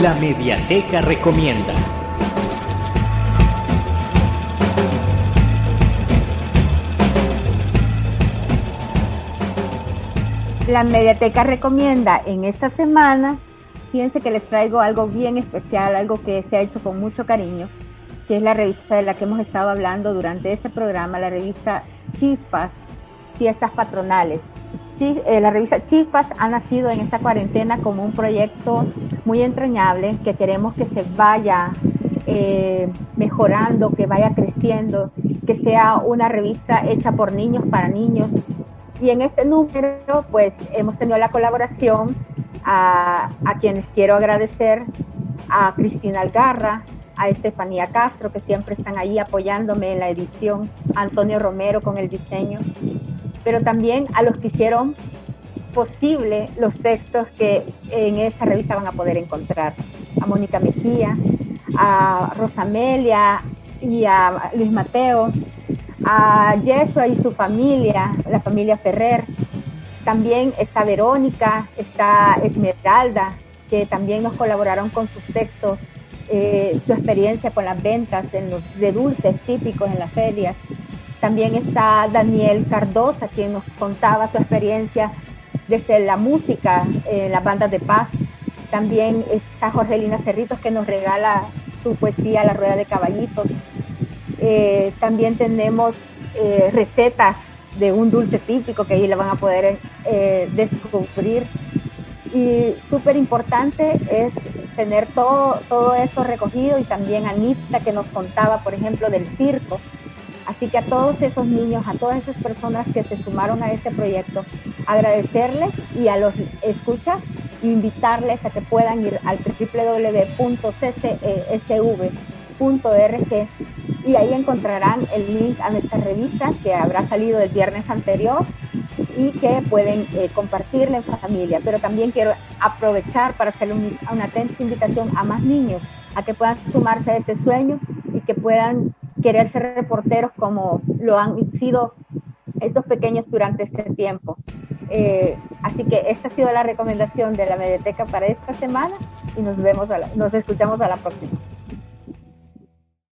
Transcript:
La Mediateca Recomienda. La Mediateca recomienda en esta semana, fíjense que les traigo algo bien especial, algo que se ha hecho con mucho cariño, que es la revista de la que hemos estado hablando durante este programa, la revista Chispas, Fiestas Patronales. Eh, la revista Chispas ha nacido en esta cuarentena como un proyecto muy entrañable que queremos que se vaya eh, mejorando, que vaya creciendo, que sea una revista hecha por niños para niños, y en este número, pues hemos tenido la colaboración a, quienes quiero agradecer, a Cristina Algarra, a Estefanía Castro, que siempre están ahí apoyándome en la edición, a Antonio Romero con el diseño, pero también a los que hicieron posible los textos que en esa revista van a poder encontrar, a Mónica Mejía, a Rosamelia y a Luis Mateo, a Yeshua y su familia, la familia Ferrer. También está Verónica, está Esmeralda, que también nos colaboraron con sus textos, eh, su experiencia con las ventas de dulces típicos en las ferias. También está Daniel Cardosa, quien nos contaba su experiencia desde la música en las bandas de paz. También está Jorgelina Cerritos, que nos regala su poesía La Rueda de Caballitos. Eh, también tenemos eh, recetas de un dulce típico que ahí le van a poder eh, descubrir. Y súper importante es tener todo, todo eso recogido y también Anita que nos contaba, por ejemplo, del circo. Así que a todos esos niños, a todas esas personas que se sumaron a este proyecto, agradecerles y a los escuchas, invitarles a que puedan ir al www.ccesv .rg y ahí encontrarán el link a nuestra revista que habrá salido el viernes anterior y que pueden eh, compartirla en familia. Pero también quiero aprovechar para hacer una atenta invitación a más niños a que puedan sumarse a este sueño y que puedan querer ser reporteros como lo han sido estos pequeños durante este tiempo. Eh, así que esta ha sido la recomendación de la Mediateca para esta semana y nos vemos, nos escuchamos a la próxima.